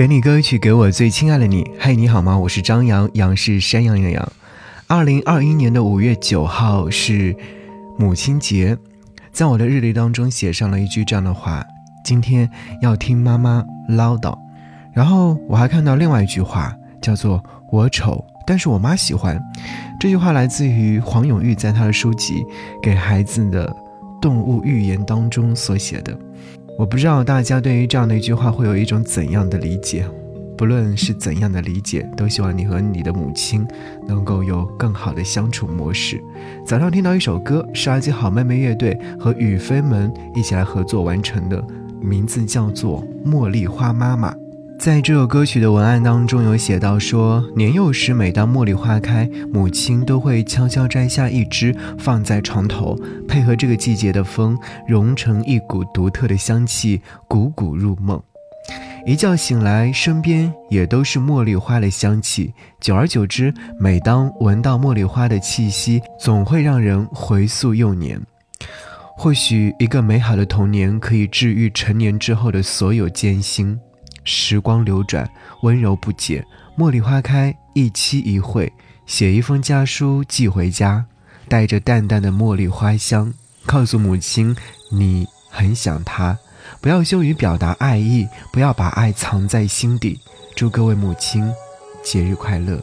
给你歌曲，给我最亲爱的你。嘿，你好吗？我是张扬，杨是山羊羊羊。二零二一年的五月九号是母亲节，在我的日历当中写上了一句这样的话：今天要听妈妈唠叨。然后我还看到另外一句话，叫做“我丑，但是我妈喜欢”。这句话来自于黄永玉在他的书籍《给孩子的动物寓言》当中所写的。我不知道大家对于这样的一句话会有一种怎样的理解，不论是怎样的理解，都希望你和你的母亲能够有更好的相处模式。早上听到一首歌，是阿基好妹妹乐队和雨飞们一起来合作完成的，名字叫做《茉莉花妈妈》。在这首歌曲的文案当中，有写到说，年幼时每当茉莉花开，母亲都会悄悄摘下一枝放在床头，配合这个季节的风，融成一股独特的香气，汩汩入梦。一觉醒来，身边也都是茉莉花的香气。久而久之，每当闻到茉莉花的气息，总会让人回溯幼年。或许，一个美好的童年可以治愈成年之后的所有艰辛。时光流转，温柔不解。茉莉花开，一期一会，写一封家书寄回家，带着淡淡的茉莉花香，告诉母亲你很想她。不要羞于表达爱意，不要把爱藏在心底。祝各位母亲节日快乐。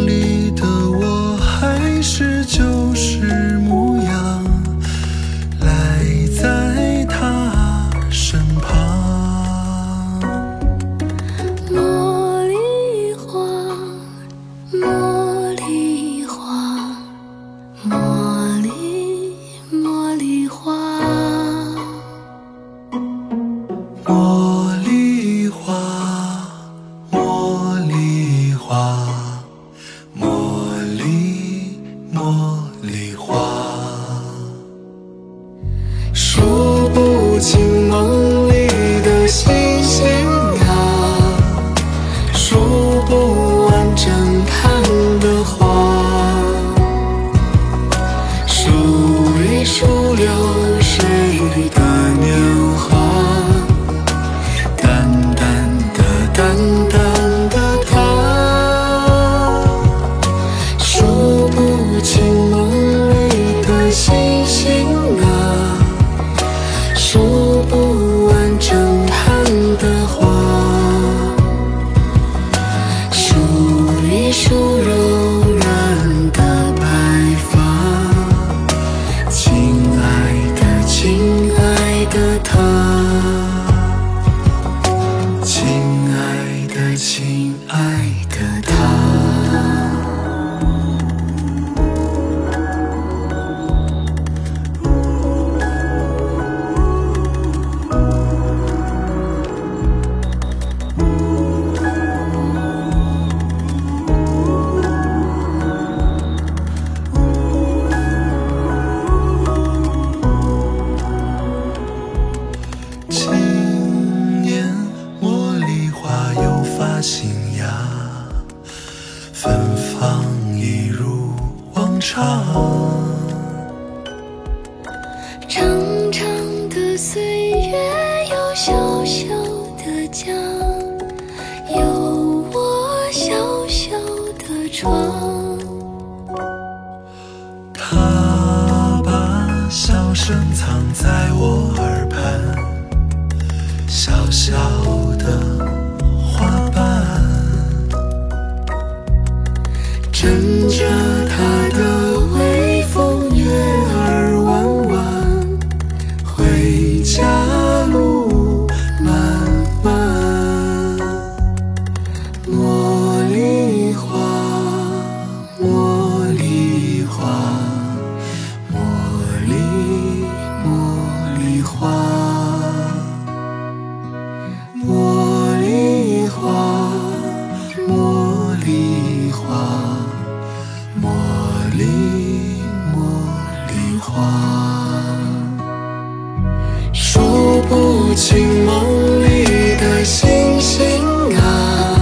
长长的岁月，有小小的家，有我小小的床。他把笑声藏在我耳话数不清梦里的星星啊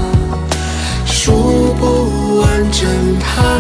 数不完侦探